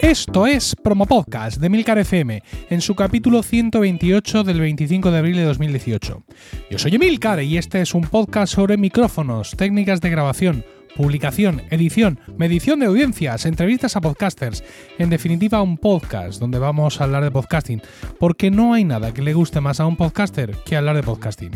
Esto es Promo Podcast de Milcar FM, en su capítulo 128 del 25 de abril de 2018. Yo soy Emilcar y este es un podcast sobre micrófonos, técnicas de grabación, publicación, edición, medición de audiencias, entrevistas a podcasters, en definitiva un podcast donde vamos a hablar de podcasting, porque no hay nada que le guste más a un podcaster que hablar de podcasting.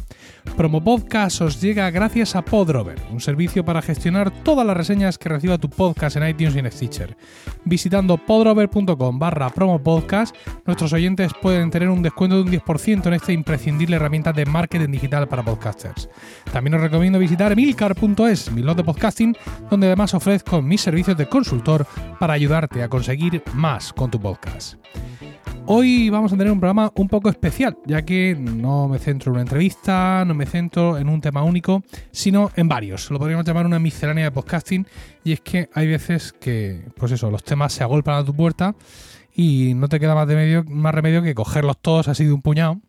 Promo Podcast os llega gracias a Podrover, un servicio para gestionar todas las reseñas que reciba tu podcast en iTunes y en Stitcher. Visitando podrover.com barra promopodcast, nuestros oyentes pueden tener un descuento de un 10% en esta imprescindible herramienta de marketing digital para podcasters. También os recomiendo visitar milcar.es, mi de podcasting, donde además ofrezco mis servicios de consultor para ayudarte a conseguir más con tu podcast. Hoy vamos a tener un programa un poco especial, ya que no me centro en una entrevista, no me centro en un tema único, sino en varios. Lo podríamos llamar una miscelánea de podcasting, y es que hay veces que, pues eso, los temas se agolpan a tu puerta y no te queda más, más remedio que cogerlos todos así de un puñado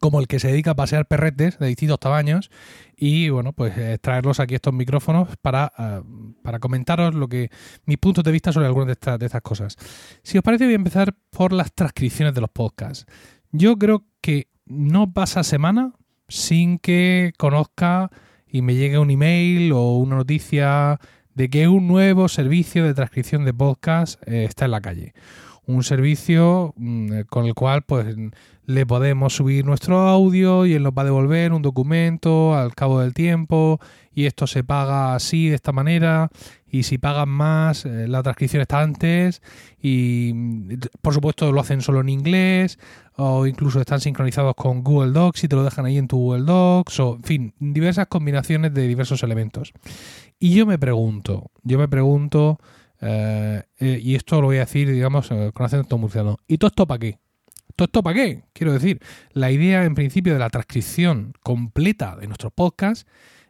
como el que se dedica a pasear perretes de distintos tamaños y bueno, pues eh, traerlos aquí estos micrófonos para, uh, para comentaros lo que mis puntos de vista sobre algunas de estas, de estas cosas. Si os parece, voy a empezar por las transcripciones de los podcasts. Yo creo que no pasa semana sin que conozca y me llegue un email o una noticia de que un nuevo servicio de transcripción de podcast eh, está en la calle. Un servicio mmm, con el cual pues le podemos subir nuestro audio y él nos va a devolver un documento al cabo del tiempo y esto se paga así, de esta manera, y si pagan más, eh, la transcripción está antes y por supuesto lo hacen solo en inglés o incluso están sincronizados con Google Docs y te lo dejan ahí en tu Google Docs o en fin, diversas combinaciones de diversos elementos. Y yo me pregunto, yo me pregunto, eh, eh, y esto lo voy a decir, digamos, con acento murciano, ¿y todo esto para qué? ¿Todo esto para qué? Quiero decir, la idea en principio de la transcripción completa de nuestros podcasts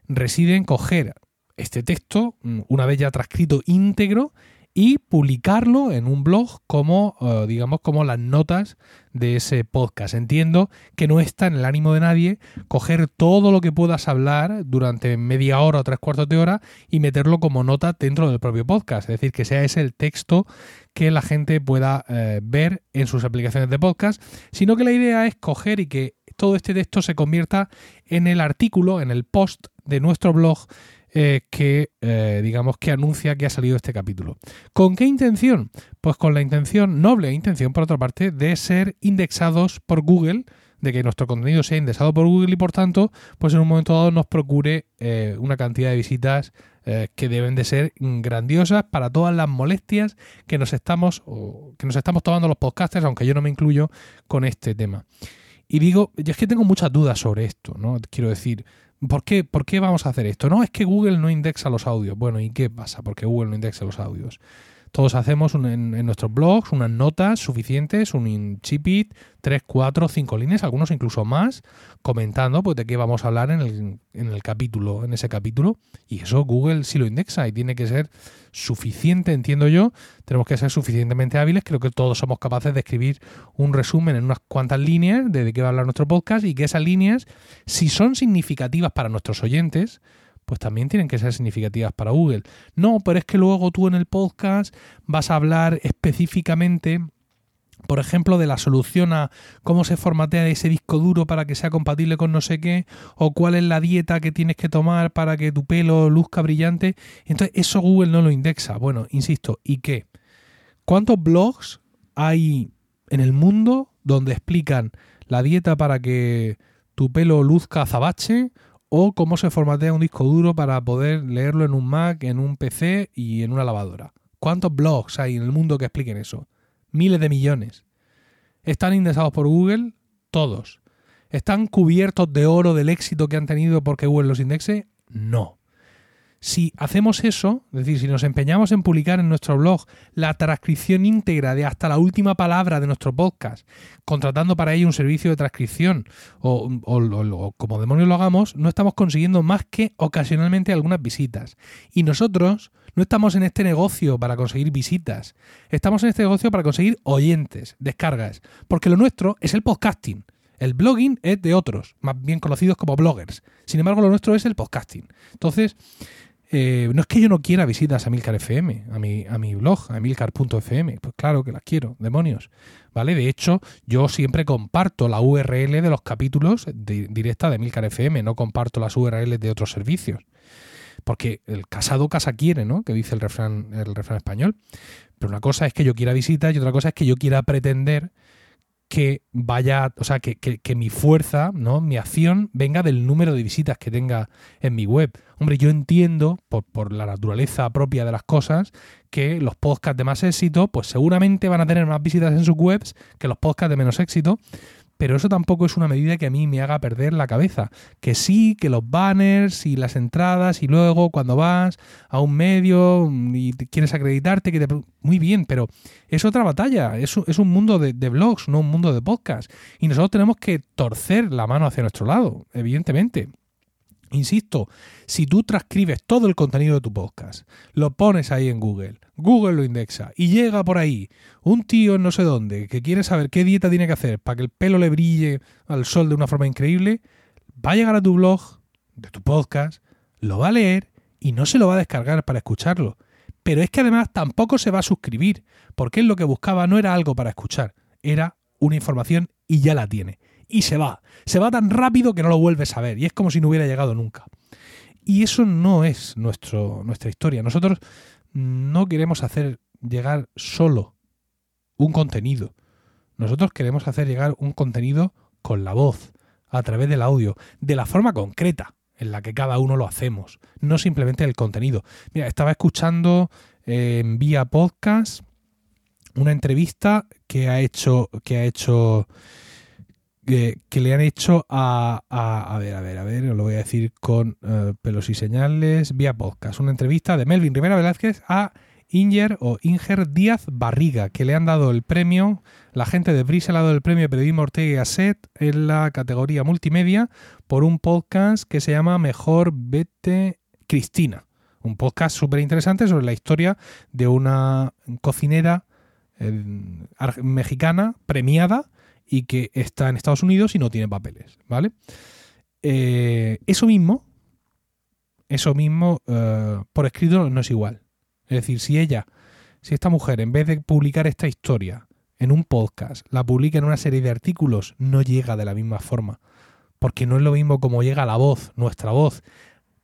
reside en coger este texto, mm, una vez ya transcrito íntegro, y publicarlo en un blog como, uh, digamos, como las notas de ese podcast. Entiendo que no está en el ánimo de nadie coger todo lo que puedas hablar durante media hora o tres cuartos de hora y meterlo como nota dentro del propio podcast. Es decir, que sea ese el texto que la gente pueda eh, ver en sus aplicaciones de podcast, sino que la idea es coger y que todo este texto se convierta en el artículo, en el post de nuestro blog eh, que, eh, digamos, que anuncia que ha salido este capítulo. ¿Con qué intención? Pues con la intención, noble intención, por otra parte, de ser indexados por Google, de que nuestro contenido sea indexado por Google y, por tanto, pues en un momento dado nos procure eh, una cantidad de visitas que deben de ser grandiosas para todas las molestias que nos estamos, que nos estamos tomando los podcasters, aunque yo no me incluyo con este tema. Y digo, es que tengo muchas dudas sobre esto, ¿no? Quiero decir, ¿Por qué, ¿Por qué vamos a hacer esto? No, es que Google no indexa los audios. Bueno, ¿y qué pasa? Porque Google no indexa los audios. Todos hacemos un, en, nuestros blogs unas notas suficientes, un chipit, 3, 4, 5 líneas, algunos incluso más, comentando pues, de qué vamos a hablar en el, en el capítulo, en ese capítulo. Y eso Google sí lo indexa y tiene que ser suficiente, entiendo yo. Tenemos que ser suficientemente hábiles. Creo que todos somos capaces de escribir un resumen en unas cuantas líneas de, de qué va a hablar nuestro podcast y que esas líneas, si son significativas para nuestros oyentes, pues también tienen que ser significativas para Google. No, pero es que luego tú en el podcast vas a hablar específicamente por ejemplo, de la solución a cómo se formatea ese disco duro para que sea compatible con no sé qué, o cuál es la dieta que tienes que tomar para que tu pelo luzca brillante. Entonces, eso Google no lo indexa. Bueno, insisto, ¿y qué? ¿Cuántos blogs hay en el mundo donde explican la dieta para que tu pelo luzca azabache o cómo se formatea un disco duro para poder leerlo en un Mac, en un PC y en una lavadora. ¿Cuántos blogs hay en el mundo que expliquen eso? Miles de millones. ¿Están indexados por Google? Todos. ¿Están cubiertos de oro del éxito que han tenido porque Google los indexe? No. Si hacemos eso, es decir, si nos empeñamos en publicar en nuestro blog la transcripción íntegra de hasta la última palabra de nuestro podcast, contratando para ello un servicio de transcripción o, o, como demonios lo hagamos, no estamos consiguiendo más que ocasionalmente algunas visitas. Y nosotros no estamos en este negocio para conseguir visitas, estamos en este negocio para conseguir oyentes, descargas, porque lo nuestro es el podcasting. El blogging es de otros, más bien conocidos como bloggers. Sin embargo, lo nuestro es el podcasting. Entonces, eh, no es que yo no quiera visitas a Milcar FM, a mi, a mi blog, a milcar.fm. Pues claro que las quiero, demonios. ¿Vale? De hecho, yo siempre comparto la URL de los capítulos directa de Milcar FM, no comparto las URLs de otros servicios. Porque el casado casa quiere, ¿no? Que dice el refrán, el refrán español. Pero una cosa es que yo quiera visitas y otra cosa es que yo quiera pretender que vaya, o sea, que, que, mi fuerza, ¿no? Mi acción venga del número de visitas que tenga en mi web. Hombre, yo entiendo, por, por, la naturaleza propia de las cosas, que los podcasts de más éxito, pues seguramente van a tener más visitas en sus webs que los podcasts de menos éxito, pero eso tampoco es una medida que a mí me haga perder la cabeza. Que sí, que los banners y las entradas y luego cuando vas a un medio y quieres acreditarte, que te... Muy bien, pero es otra batalla, es, es un mundo de, de blogs, no un mundo de podcast. Y nosotros tenemos que torcer la mano hacia nuestro lado, evidentemente. Insisto, si tú transcribes todo el contenido de tu podcast, lo pones ahí en Google, Google lo indexa y llega por ahí un tío en no sé dónde que quiere saber qué dieta tiene que hacer para que el pelo le brille al sol de una forma increíble, va a llegar a tu blog, de tu podcast, lo va a leer y no se lo va a descargar para escucharlo. Pero es que además tampoco se va a suscribir, porque él lo que buscaba no era algo para escuchar, era una información y ya la tiene y se va. Se va tan rápido que no lo vuelves a ver y es como si no hubiera llegado nunca. Y eso no es nuestro, nuestra historia. Nosotros no queremos hacer llegar solo un contenido. Nosotros queremos hacer llegar un contenido con la voz, a través del audio, de la forma concreta en la que cada uno lo hacemos, no simplemente el contenido. Mira, estaba escuchando en vía podcast una entrevista que ha hecho que ha hecho que, le han hecho a, a, ver, a ver, a ver, lo voy a decir con eh, pelos y señales, vía podcast, una entrevista de Melvin Rivera Velázquez a Inger o Inger Díaz Barriga, que le han dado el premio, la gente de Brisa le ha dado el premio Periodismo Ortega y Gasset en la categoría multimedia por un podcast que se llama Mejor Vete Cristina. Un podcast súper interesante sobre la historia de una cocinera eh, mexicana premiada y que está en Estados Unidos y no tiene papeles, ¿vale? Eh, eso mismo, eso mismo eh, por escrito no es igual. Es decir, si ella, si esta mujer, en vez de publicar esta historia en un podcast, la publica en una serie de artículos, no llega de la misma forma. Porque no es lo mismo como llega la voz, nuestra voz,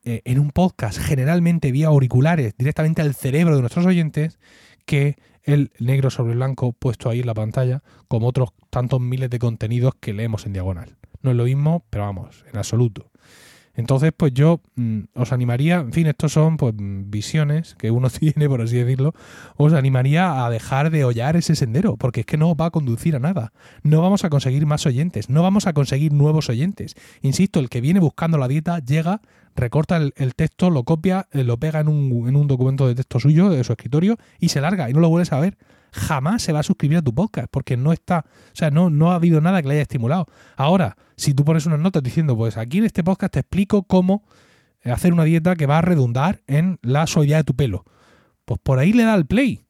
eh, en un podcast, generalmente vía auriculares, directamente al cerebro de nuestros oyentes, que el negro sobre blanco puesto ahí en la pantalla, como otros tantos miles de contenidos que leemos en diagonal. No es lo mismo, pero vamos, en absoluto. Entonces, pues yo mm, os animaría, en fin, estos son pues visiones que uno tiene, por así decirlo, os animaría a dejar de hollar ese sendero, porque es que no va a conducir a nada. No vamos a conseguir más oyentes, no vamos a conseguir nuevos oyentes. Insisto, el que viene buscando la dieta llega, recorta el, texto, lo copia, eh, lo pega en un, en un documento de texto suyo, de su escritorio, y se larga, y no lo vuelves a ver jamás se va a suscribir a tu podcast porque no está, o sea, no, no ha habido nada que le haya estimulado. Ahora, si tú pones unas notas diciendo, pues aquí en este podcast te explico cómo hacer una dieta que va a redundar en la suavidad de tu pelo, pues por ahí le da el play.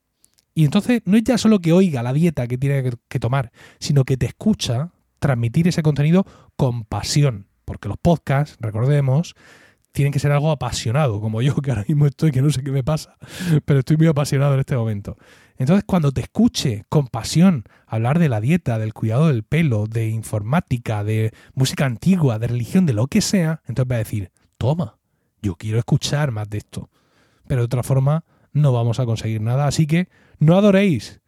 Y entonces no es ya solo que oiga la dieta que tiene que tomar, sino que te escucha transmitir ese contenido con pasión. Porque los podcasts, recordemos, tienen que ser algo apasionado, como yo que ahora mismo estoy, que no sé qué me pasa, pero estoy muy apasionado en este momento. Entonces, cuando te escuche con pasión hablar de la dieta, del cuidado del pelo, de informática, de música antigua, de religión, de lo que sea, entonces va a decir, toma, yo quiero escuchar más de esto. Pero de otra forma, no vamos a conseguir nada. Así que no adoréis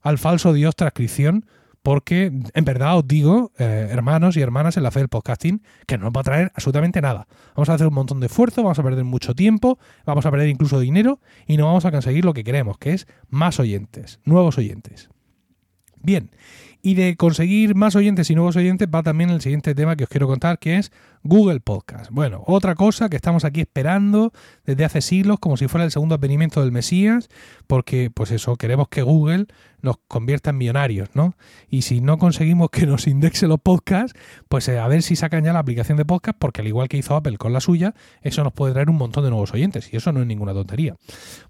al falso dios transcripción, porque en verdad os digo, eh, hermanos y hermanas en la fe del podcasting, que no nos va a traer absolutamente nada. Vamos a hacer un montón de esfuerzo, vamos a perder mucho tiempo, vamos a perder incluso dinero y no vamos a conseguir lo que queremos, que es más oyentes, nuevos oyentes. Bien, y de conseguir más oyentes y nuevos oyentes va también el siguiente tema que os quiero contar, que es Google Podcast. Bueno, otra cosa que estamos aquí esperando desde hace siglos, como si fuera el segundo advenimiento del Mesías, porque, pues eso, queremos que Google nos convierta en millonarios, ¿no? Y si no conseguimos que nos indexe los podcasts, pues eh, a ver si sacan ya la aplicación de podcast, porque al igual que hizo Apple con la suya, eso nos puede traer un montón de nuevos oyentes, y eso no es ninguna tontería.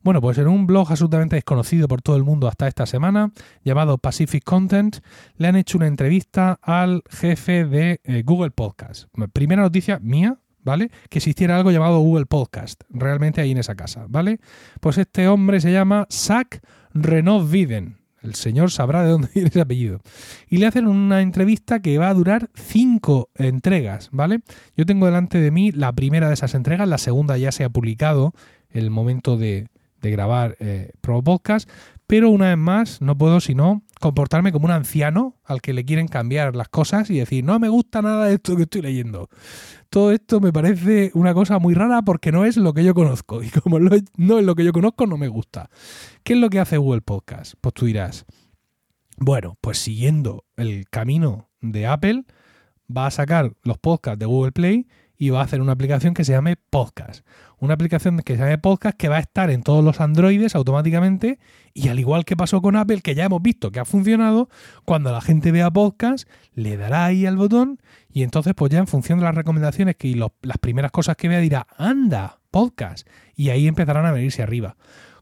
Bueno, pues en un blog absolutamente desconocido por todo el mundo hasta esta semana, llamado Pacific Content, le han hecho una entrevista al jefe de eh, Google Podcast. Primera noticia mía, ¿vale? Que existiera algo llamado Google Podcast, realmente ahí en esa casa, ¿vale? Pues este hombre se llama Zach Renaud Viden. El señor sabrá de dónde viene ese apellido. Y le hacen una entrevista que va a durar cinco entregas, ¿vale? Yo tengo delante de mí la primera de esas entregas, la segunda ya se ha publicado el momento de, grabar eh, Pro Podcast, pero una vez más no puedo sino comportarme como un anciano al que le quieren cambiar las cosas y decir, no me gusta nada de esto que estoy leyendo. Todo esto me parece una cosa muy rara porque no es lo que yo conozco y como no es lo que yo conozco no me gusta. ¿Qué es lo que hace Google Podcast? Pues tú dirás, bueno, pues siguiendo el camino de Apple, va a sacar los podcasts de Google Play y va a hacer una aplicación que se llame Podcast. Una aplicación que se llame Podcast que va a estar en todos los Androides automáticamente y al igual que pasó con Apple, que ya hemos visto que ha funcionado, cuando la gente vea Podcast, le dará ahí al botón y entonces pues ya en función de las recomendaciones y las primeras cosas que vea dirá, anda, Podcast. Y ahí empezarán a venirse arriba.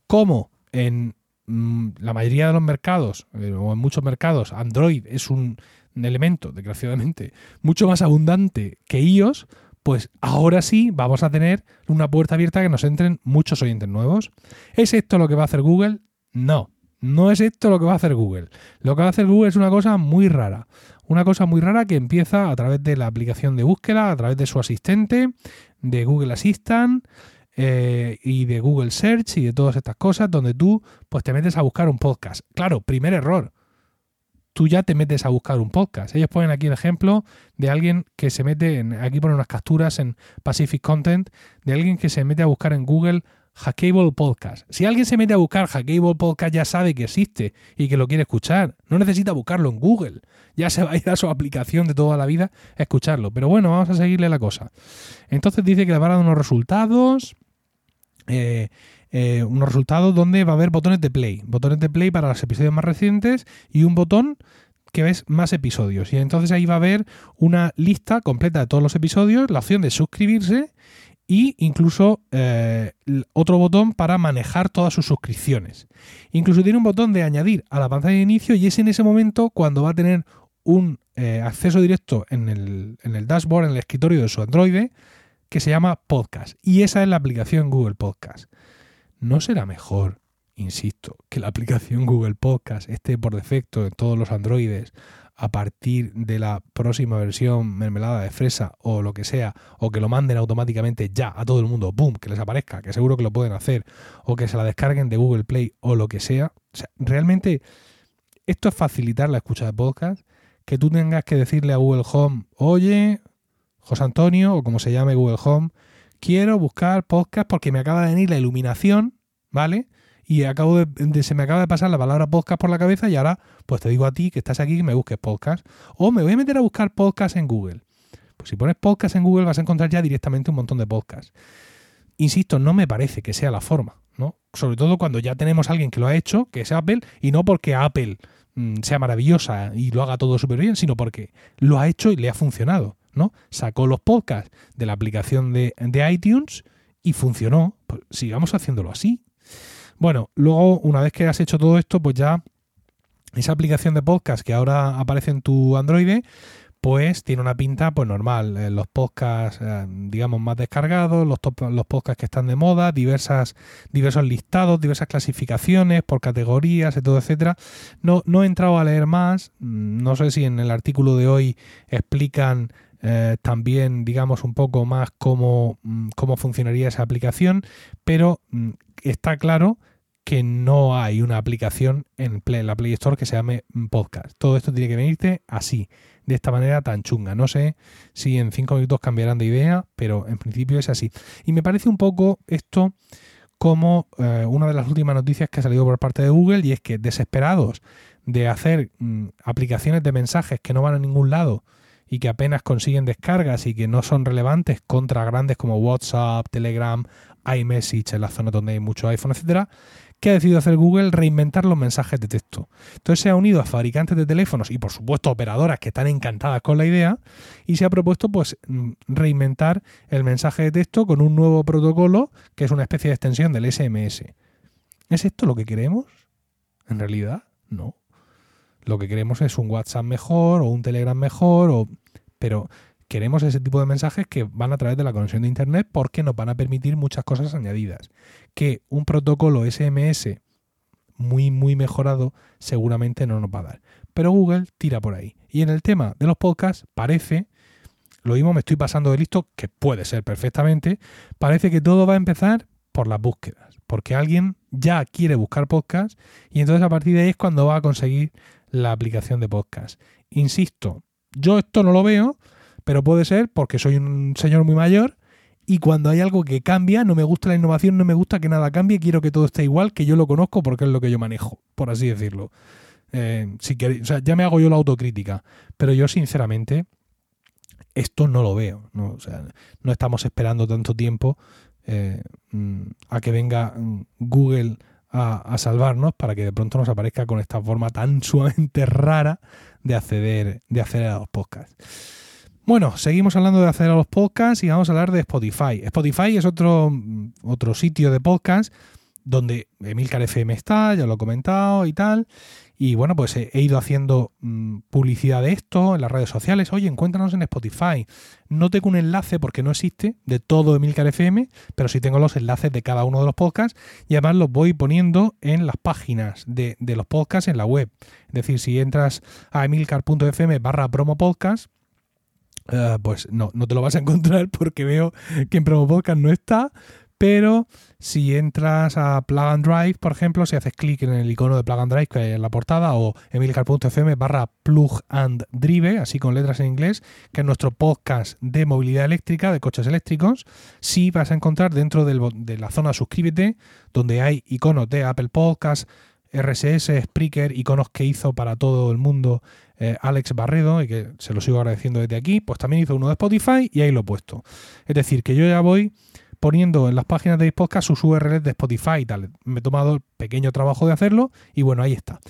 Como en mm, la mayoría de los mercados, eh, o en muchos mercados, Android es un elemento, desgraciadamente, mucho más abundante que iOS, pues ahora sí vamos a tener una puerta abierta que nos entren muchos oyentes nuevos. ¿Es esto lo que va a hacer Google? No, no es esto lo que va a hacer Google. Lo que va a hacer Google es una cosa muy rara. Una cosa muy rara que empieza a través de la aplicación de búsqueda, a través de su asistente, de Google Assistant eh, y de Google Search y de todas estas cosas, donde tú pues te metes a buscar un podcast. Claro, primer error tú ya te metes a buscar un podcast. Ellos ponen aquí el ejemplo de alguien que se mete, en, aquí ponen unas capturas en Pacific Content, de alguien que se mete a buscar en Google Hackable Podcast. Si alguien se mete a buscar Hackable Podcast ya sabe que existe y que lo quiere escuchar. No necesita buscarlo en Google. Ya se va a ir a su aplicación de toda la vida a escucharlo. Pero bueno, vamos a seguirle la cosa. Entonces dice que le van a dar unos resultados. Eh, eh, unos resultados donde va a haber botones de play, botones de play para los episodios más recientes y un botón que ves más episodios. Y entonces ahí va a haber una lista completa de todos los episodios, la opción de suscribirse e incluso eh, otro botón para manejar todas sus suscripciones. Incluso tiene un botón de añadir a la pantalla de inicio y es en ese momento cuando va a tener un eh, acceso directo en el, en el dashboard, en el escritorio de su Android, que se llama Podcast. Y esa es la aplicación Google Podcast. ¿No será mejor, insisto, que la aplicación Google Podcast esté por defecto en todos los Androides a partir de la próxima versión mermelada de fresa o lo que sea, o que lo manden automáticamente ya a todo el mundo, ¡boom!, que les aparezca, que seguro que lo pueden hacer, o que se la descarguen de Google Play o lo que sea. O sea, realmente esto es facilitar la escucha de podcast, que tú tengas que decirle a Google Home, oye, José Antonio, o como se llame Google Home, quiero buscar podcast porque me acaba de venir la iluminación, ¿vale? Y acabo de, se me acaba de pasar la palabra podcast por la cabeza y ahora pues te digo a ti que estás aquí que me busques podcast. O me voy a meter a buscar podcast en Google. Pues si pones podcast en Google vas a encontrar ya directamente un montón de podcasts. Insisto, no me parece que sea la forma, ¿no? Sobre todo cuando ya tenemos a alguien que lo ha hecho, que es Apple, y no porque Apple mm, sea maravillosa y lo haga todo súper bien, sino porque lo ha hecho y le ha funcionado. ¿No? Sacó los podcasts de la aplicación de, iTunes y funcionó. Pues sigamos haciéndolo así. Bueno, luego, una vez que has hecho todo esto, pues ya esa aplicación de podcast que ahora aparece en tu Android, pues tiene una pinta pues normal. Eh, los podcasts, eh, digamos, más descargados, los, los podcasts que están de moda, diversas, diversos listados, diversas clasificaciones por categorías, todo, etcétera. No, no he entrado a leer más. Mm, no sé si en el artículo de hoy explican eh, también digamos un poco más cómo, mm, cómo funcionaría esa aplicación, pero mm, está claro que no hay una aplicación en, la Play Store que se llame mm, podcast. Todo esto tiene que venirte así, de esta manera tan chunga. No sé si en cinco minutos cambiarán de idea, pero en principio es así. Y me parece un poco esto como eh, una de las últimas noticias que ha salido por parte de Google y es que desesperados de hacer aplicaciones de mensajes que no van a ningún lado y que apenas consiguen descargas y que no son relevantes contra grandes como WhatsApp, Telegram, iMessage en la zona donde hay mucho iPhone, etcétera, ¿qué ha decidido hacer Google? Reinventar los mensajes de texto. Entonces se ha unido a fabricantes de teléfonos y por supuesto operadoras que están encantadas con la idea y se ha propuesto pues reinventar el mensaje de texto con un nuevo protocolo que es una especie de extensión del SMS. ¿Es esto lo que queremos? En realidad, no. Lo que queremos es un WhatsApp mejor o un Telegram mejor, o... pero queremos ese tipo de mensajes que van a través de la conexión de Internet porque nos van a permitir muchas cosas añadidas. Que un protocolo SMS muy, muy mejorado seguramente no nos va a dar. Pero Google tira por ahí. Y en el tema de los podcasts parece, lo mismo me estoy pasando de listo, que puede ser perfectamente, parece que todo va a empezar por las búsquedas. Porque alguien ya quiere buscar podcasts y entonces a partir de ahí es cuando va a conseguir la aplicación de podcast. Insisto, yo esto no lo veo, pero puede ser porque soy un señor muy mayor y cuando hay algo que cambia, no me gusta la innovación, no me gusta que nada cambie, quiero que todo esté igual, que yo lo conozco porque es lo que yo manejo, por así decirlo. Eh, si o sea, ya me hago yo la autocrítica, pero yo sinceramente esto no lo veo. No, estamos esperando tanto tiempo eh, mm, a que venga mm, Google a, salvarnos para que de pronto nos aparezca con esta forma tan sumamente rara de acceder, de acceder a los podcasts. Bueno, seguimos hablando de acceder a los podcasts y vamos a hablar de Spotify. Spotify es otro, otro sitio de podcast donde Emilcar FM está, ya lo he comentado y tal. Y bueno, pues he, ido haciendo mm, publicidad de esto en las redes sociales. Oye, encuéntranos en Spotify. No tengo un enlace porque no existe de todo Emilcar FM, pero sí tengo los enlaces de cada uno de los podcasts y además los voy poniendo en las páginas de, de los podcasts en la web. Es decir, si entras a emilcar.fm barra promo podcast, eh, pues no, no te lo vas a encontrar porque veo que en Promo Podcast no está. Pero si entras a Plug and Drive, por ejemplo, si haces clic en el icono de Plug and Drive que hay en la portada o emilcar.fm barra Plug and Drive, así con letras en inglés, que es nuestro podcast de movilidad eléctrica, de coches eléctricos, sí vas a encontrar dentro de la zona suscríbete, donde hay iconos de Apple Podcast, RSS, Spreaker, iconos que hizo para todo el mundo eh, Alex Barredo, y que se lo sigo agradeciendo desde aquí, pues también hizo uno de Spotify y ahí lo he puesto. Es decir, que yo ya voy poniendo en las páginas de podcast sus URLs de Spotify y tal. Me he tomado el pequeño trabajo de hacerlo y bueno, ahí está.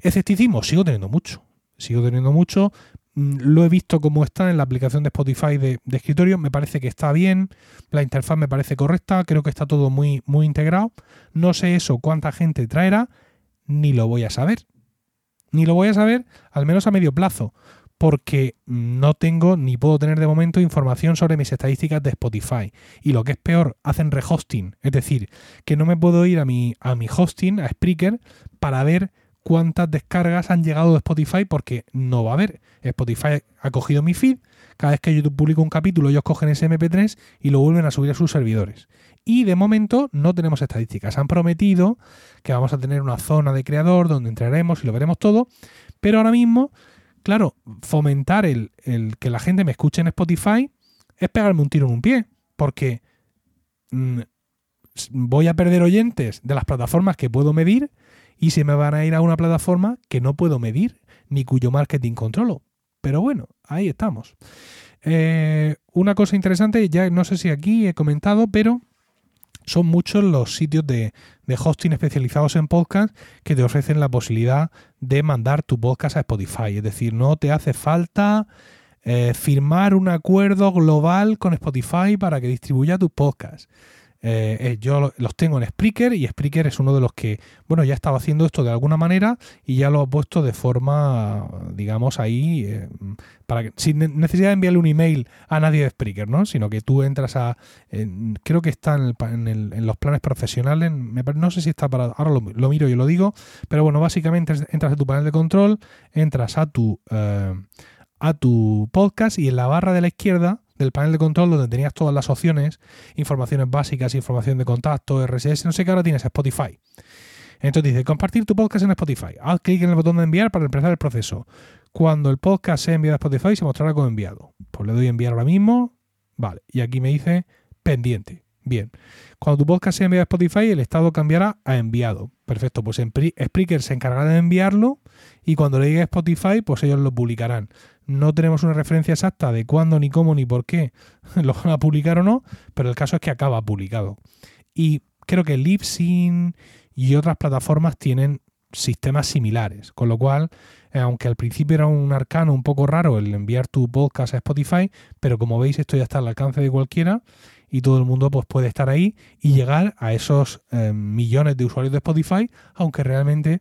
Escepticismo, sigo teniendo mucho. Sigo teniendo mucho. Mm, lo he visto como está en la aplicación de Spotify de, de, escritorio. Me parece que está bien. La interfaz me parece correcta. Creo que está todo muy, muy integrado. No sé eso cuánta gente traerá, ni lo voy a saber. Ni lo voy a saber, al menos a medio plazo, porque no tengo ni puedo tener de momento información sobre mis estadísticas de Spotify. Y lo que es peor, hacen rehosting. Es decir, que no me puedo ir a mi, a mi hosting, a Spreaker, para ver cuántas descargas han llegado de Spotify porque no va a haber. Spotify ha cogido mi feed, cada vez que YouTube publica un capítulo ellos cogen ese MP3 y lo vuelven a subir a sus servidores y de momento no tenemos estadísticas. Han prometido que vamos a tener una zona de creador donde entraremos y lo veremos todo, pero ahora mismo, claro, fomentar el, que la gente me escuche en Spotify es pegarme un tiro en un pie, porque mm, voy a perder oyentes de las plataformas que puedo medir y se me van a ir a una plataforma que no puedo medir ni cuyo marketing controlo. Pero bueno, ahí estamos. Eh, una cosa interesante, ya no sé si aquí he comentado, pero son muchos los sitios de, hosting especializados en podcast que te ofrecen la posibilidad de mandar tu podcast a Spotify. Es decir, no te hace falta eh, firmar un acuerdo global con Spotify para que distribuya tus podcasts. Eh, eh, yo los tengo en Spreaker y Spreaker es uno de los que, bueno, ya estaba haciendo esto de alguna manera y ya lo ha puesto de forma, digamos, ahí, eh, para que, sin necesidad de enviarle un email a nadie de Spreaker, ¿no? Sino que tú entras a, creo que está en, los planes profesionales, no sé si está para, ahora lo, miro y lo digo, pero bueno, básicamente entras a tu panel de control, entras a tu, a tu podcast y en la barra de la izquierda del panel de control donde tenías todas las opciones, informaciones básicas, información de contacto, RSS, no sé qué, ahora tienes Spotify. Entonces dice, compartir tu podcast en Spotify. Haz clic en el botón de enviar para empezar el proceso. Cuando el podcast sea enviado a Spotify se mostrará como enviado. Pues le doy enviar ahora mismo. Vale. Y aquí me dice pendiente. Bien. Cuando tu podcast sea enviado a Spotify, el estado cambiará a enviado. Perfecto. Pues Spreaker se encargará de enviarlo y cuando le llegue a Spotify, pues ellos lo publicarán. No tenemos una referencia exacta de cuándo, ni cómo, ni por qué lo van a publicar o no, pero el caso es que acaba publicado. Y creo que Libsyn y otras plataformas tienen sistemas similares, con lo cual, eh, aunque al principio era un arcano un poco raro el enviar tu podcast a Spotify, pero como veis esto ya está al alcance de cualquiera y todo el mundo pues, puede estar ahí y llegar a esos eh, millones de usuarios de Spotify, aunque realmente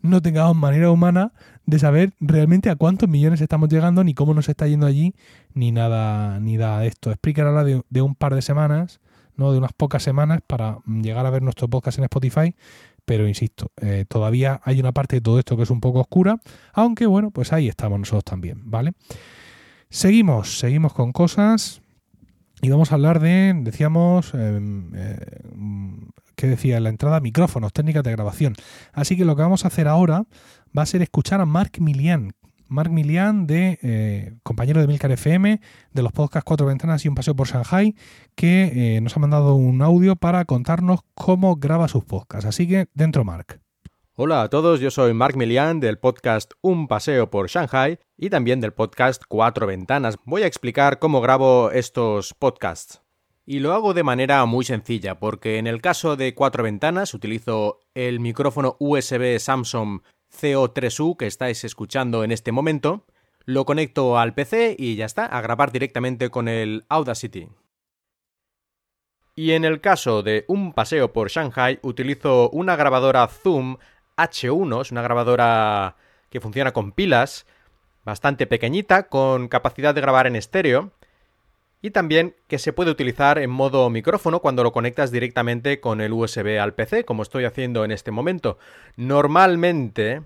no tengamos manera humana de saber realmente a cuántos millones estamos llegando, ni cómo nos está yendo allí, ni nada, ni nada de esto. Explicar ahora de, de un par de semanas, ¿no? de unas pocas semanas para llegar a ver nuestro podcast en Spotify, pero insisto, eh, todavía hay una parte de todo esto que es un poco oscura, aunque bueno, pues ahí estamos nosotros también, ¿vale? Seguimos, seguimos con cosas y vamos a hablar de, decíamos, eh, eh, ¿qué decía? La entrada, micrófonos, técnicas de grabación. Así que lo que vamos a hacer ahora va a ser escuchar a Mark Milian, Mark Milian, de eh, compañero de Milcar FM, de los podcasts Cuatro Ventanas y un paseo por Shanghai, que eh, nos ha mandado un audio para contarnos cómo graba sus podcasts. Así que, dentro Mark. Hola a todos, yo soy Mark Milian del podcast Un paseo por Shanghai y también del podcast Cuatro Ventanas. Voy a explicar cómo grabo estos podcasts. Y lo hago de manera muy sencilla, porque en el caso de Cuatro Ventanas utilizo el micrófono USB Samsung CO3U que estáis escuchando en este momento, lo conecto al PC y ya está, a grabar directamente con el Audacity. Y en el caso de un paseo por Shanghai, utilizo una grabadora Zoom H1, es una grabadora que funciona con pilas, bastante pequeñita, con capacidad de grabar en estéreo, y también que se puede utilizar en modo micrófono cuando lo conectas directamente con el USB al PC, como estoy haciendo en este momento. Normalmente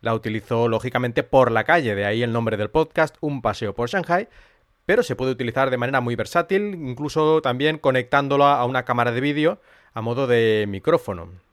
la utilizo lógicamente por la calle, de ahí el nombre del podcast, Un paseo por Shanghai, pero se puede utilizar de manera muy versátil, incluso también conectándolo a una cámara de vídeo a modo de micrófono.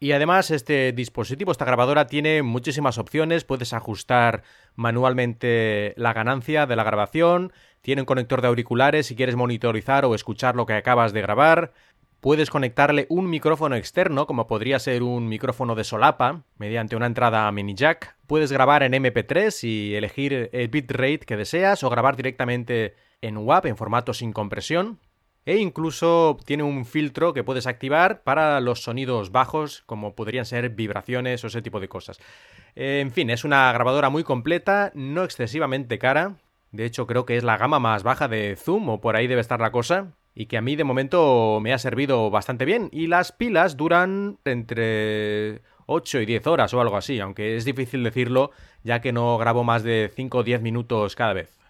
Y además este dispositivo, esta grabadora, tiene muchísimas opciones, puedes ajustar manualmente la ganancia de la grabación, tiene un conector de auriculares si quieres monitorizar o escuchar lo que acabas de grabar. Puedes conectarle un micrófono externo, como podría ser un micrófono de solapa, mediante una entrada mini jack. Puedes grabar en MP3 y elegir el bitrate que deseas o grabar directamente en WAV en formato sin compresión. E incluso tiene un filtro que puedes activar para los sonidos bajos, como podrían ser vibraciones o ese tipo de cosas. En fin, es una grabadora muy completa, no excesivamente cara, de hecho, creo que es la gama más baja de Zoom, o por ahí debe estar la cosa. Y que a mí de momento me ha servido bastante bien. Y las pilas duran entre 8 y 10 horas o algo así, aunque es difícil decirlo ya que no grabo más de 5 o 10 minutos cada vez.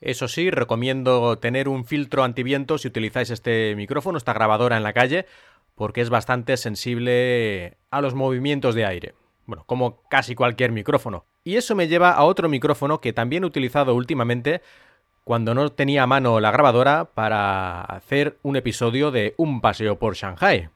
Eso sí, recomiendo tener un filtro antiviento si utilizáis este micrófono, esta grabadora en la calle, porque es bastante sensible a los movimientos de aire. Bueno, como casi cualquier micrófono. Y eso me lleva a otro micrófono que también he utilizado últimamente cuando no tenía a mano la grabadora para hacer un episodio de Un paseo por Shanghai.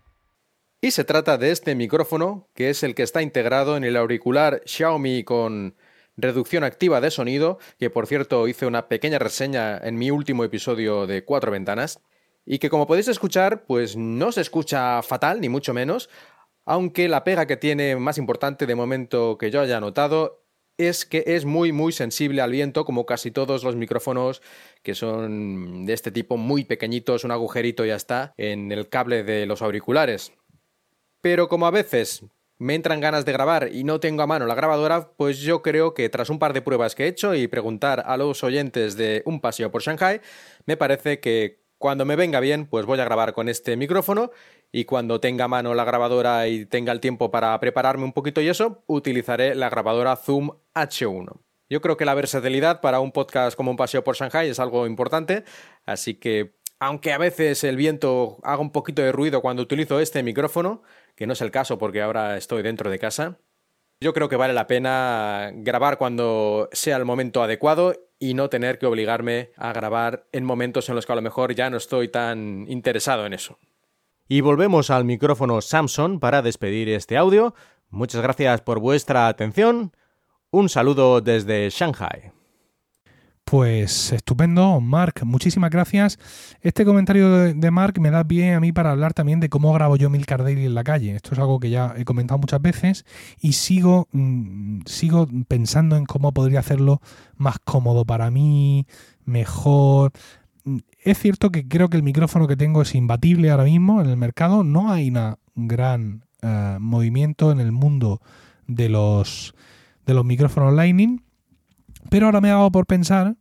Y se trata de este micrófono, que es el que está integrado en el auricular Xiaomi con reducción activa de sonido, que por cierto hice una pequeña reseña en mi último episodio de Cuatro Ventanas, y que como podéis escuchar, pues no se escucha fatal, ni mucho menos, aunque la pega que tiene más importante de momento que yo haya notado es que es muy muy sensible al viento como casi todos los micrófonos que son de este tipo muy pequeñitos, un agujerito ya está en el cable de los auriculares. Pero como a veces me entran ganas de grabar y no tengo a mano la grabadora, pues yo creo que tras un par de pruebas que he hecho y preguntar a los oyentes de un paseo por Shanghai, me parece que cuando me venga bien, pues voy a grabar con este micrófono y cuando tenga a mano la grabadora y tenga el tiempo para prepararme un poquito y eso, utilizaré la grabadora Zoom H1. Yo creo que la versatilidad para un podcast como un paseo por Shanghai es algo importante, así que aunque a veces el viento haga un poquito de ruido cuando utilizo este micrófono, que no es el caso porque ahora estoy dentro de casa, yo creo que vale la pena grabar cuando sea el momento adecuado y no tener que obligarme a grabar en momentos en los que a lo mejor ya no estoy tan interesado en eso. Y volvemos al micrófono Samsung para despedir este audio. Muchas gracias por vuestra atención. Un saludo desde Shanghai. Pues estupendo, Mark, muchísimas gracias. Este comentario de, Mark me da bien a mí para hablar también de cómo grabo yo Milcar Daily en la calle. Esto es algo que ya he comentado muchas veces y sigo, mm, sigo pensando en cómo podría hacerlo más cómodo para mí, mejor. Mm, es cierto que creo que el micrófono que tengo es imbatible ahora mismo en el mercado. No hay una gran eh, movimiento en el mundo de los, de los micrófonos Lightning, pero ahora me hago por pensar,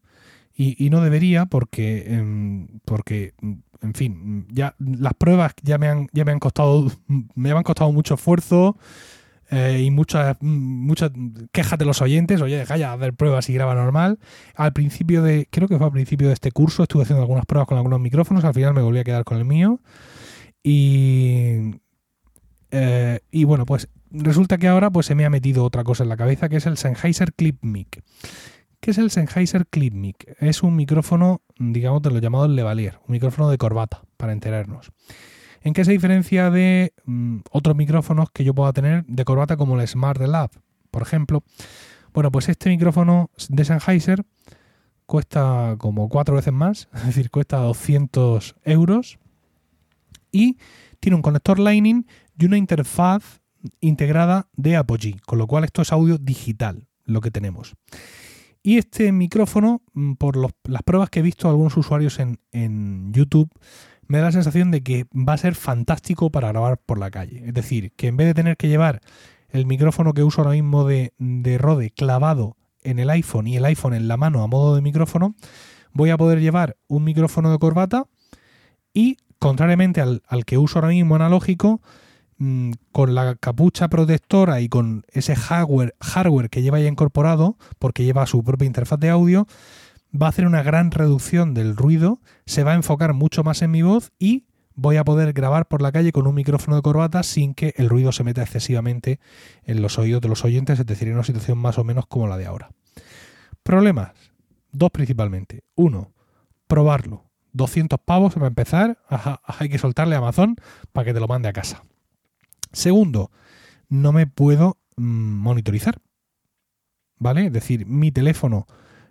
y, no debería, porque, em, porque, en fin, ya las pruebas ya me han, ya me han costado, me han costado mucho esfuerzo. Eh, y muchas, muchas quejas de los oyentes, oye, ya hacer pruebas y graba normal. Al principio de, creo que fue al principio de este curso, estuve haciendo algunas pruebas con algunos micrófonos, al final me volví a quedar con el mío. Y, eh, y bueno, pues resulta que ahora pues se me ha metido otra cosa en la cabeza, que es el Sennheiser Clip Mic. ¿Qué es el Sennheiser Clip Mic? Es un micrófono, digamos, de lo llamado Levalier, un micrófono de corbata, para enterarnos. ¿En qué se diferencia de mm, otros micrófonos que yo pueda tener de corbata como el Smart Lab, por ejemplo? Bueno, pues este micrófono de Sennheiser cuesta como cuatro veces más, es decir, cuesta 200 euros y tiene un conector Lightning y una interfaz integrada de Apogee, con lo cual esto es audio digital, lo que tenemos. Y este micrófono, mm, por las pruebas que he visto algunos usuarios en, en YouTube, me da la sensación de que va a ser fantástico para grabar por la calle. Es decir, que en vez de tener que llevar el micrófono que uso ahora mismo de, Rode clavado en el iPhone y el iPhone en la mano a modo de micrófono, voy a poder llevar un micrófono de corbata y, contrariamente al, que uso ahora mismo analógico, mm, con la capucha protectora y con ese hardware, que lleva ya incorporado, porque lleva su propia interfaz de audio, va a hacer una gran reducción del ruido, se va a enfocar mucho más en mi voz y voy a poder grabar por la calle con un micrófono de corbata sin que el ruido se meta excesivamente en los oídos de los oyentes, es decir, en una situación más o menos como la de ahora. Problemas, dos principalmente. Uno, probarlo. 200 pavos para empezar, hay que soltarle a Amazon para que te lo mande a casa. Segundo, no me puedo mm, monitorizar. ¿Vale? Es decir, mi teléfono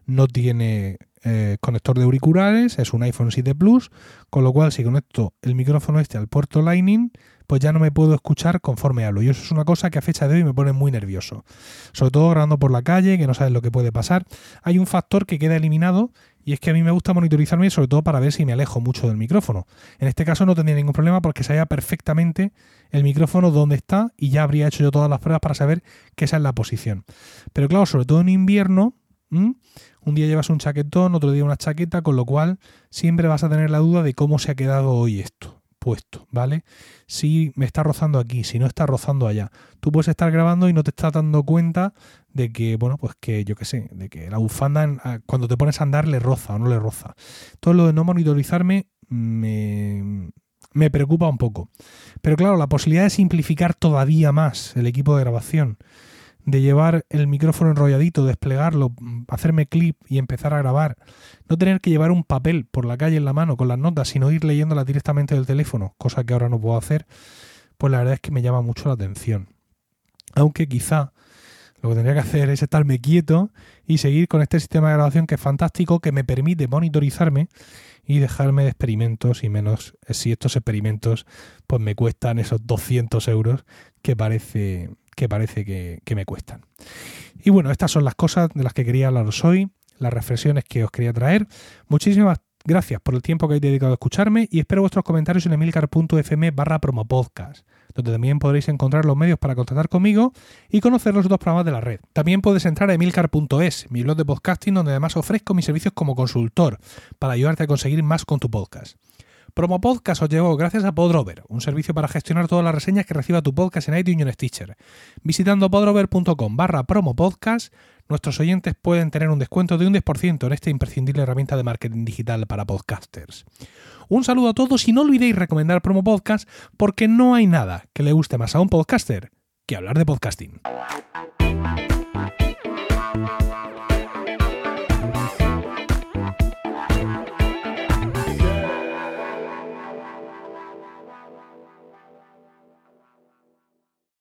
no tiene eh, conector de auriculares, es un iPhone 7 Plus, con lo cual si conecto el micrófono este al puerto Lightning, pues ya no me puedo escuchar conforme hablo. Y eso es una cosa que a fecha de hoy me pone muy nervioso. Sobre todo grabando por la calle, que no sabes lo que puede pasar. Hay un factor que queda eliminado y es que a mí me gusta monitorizarme sobre todo para ver si me alejo mucho del micrófono. En este caso no tendría ningún problema porque sabía perfectamente el micrófono dónde está y ya habría hecho yo todas las pruebas para saber que esa es la posición. Pero claro, sobre todo en invierno, un día llevas un chaquetón, otro día una chaqueta, con lo cual siempre vas a tener la duda de cómo se ha quedado hoy esto puesto, ¿vale? Si me está rozando aquí, si no está rozando allá. Tú puedes estar grabando y no te estás dando cuenta de que, bueno, pues que yo qué sé, de que la bufanda cuando te pones a andar le roza o no le roza. Todo lo de no monitorizarme me, me preocupa un poco. Pero claro, la posibilidad de simplificar todavía más el equipo de grabación de llevar el micrófono enrolladito, desplegarlo, hacerme clip y empezar a grabar, no tener que llevar un papel por la calle en la mano con las notas, sino ir leyéndolas directamente del teléfono, cosa que ahora no puedo hacer, pues la verdad es que me llama mucho la atención. Aunque quizá lo que tendría que hacer es estarme quieto y seguir con este sistema de grabación que es fantástico, que me permite monitorizarme y dejarme de experimentos y menos si estos experimentos pues me cuestan esos 200 euros que parece que parece que, me cuestan. Y bueno, estas son las cosas de las que quería hablaros hoy, las reflexiones que os quería traer. Muchísimas gracias por el tiempo que habéis dedicado a escucharme y espero vuestros comentarios en emilcar.fm barra promopodcast, donde también podréis encontrar los medios para contactar conmigo y conocer los otros programas de la red. También puedes entrar a emilcar.es, mi blog de podcasting, donde además ofrezco mis servicios como consultor para ayudarte a conseguir más con tu podcast. Promo Podcast os llegó gracias a Podrover, un servicio para gestionar todas las reseñas que reciba tu podcast en iTunes y Stitcher. Visitando podrover.com barra promopodcast, nuestros oyentes pueden tener un descuento de un 10% en esta imprescindible herramienta de marketing digital para podcasters. Un saludo a todos y no olvidéis recomendar Promo Podcast porque no hay nada que le guste más a un podcaster que hablar de podcasting.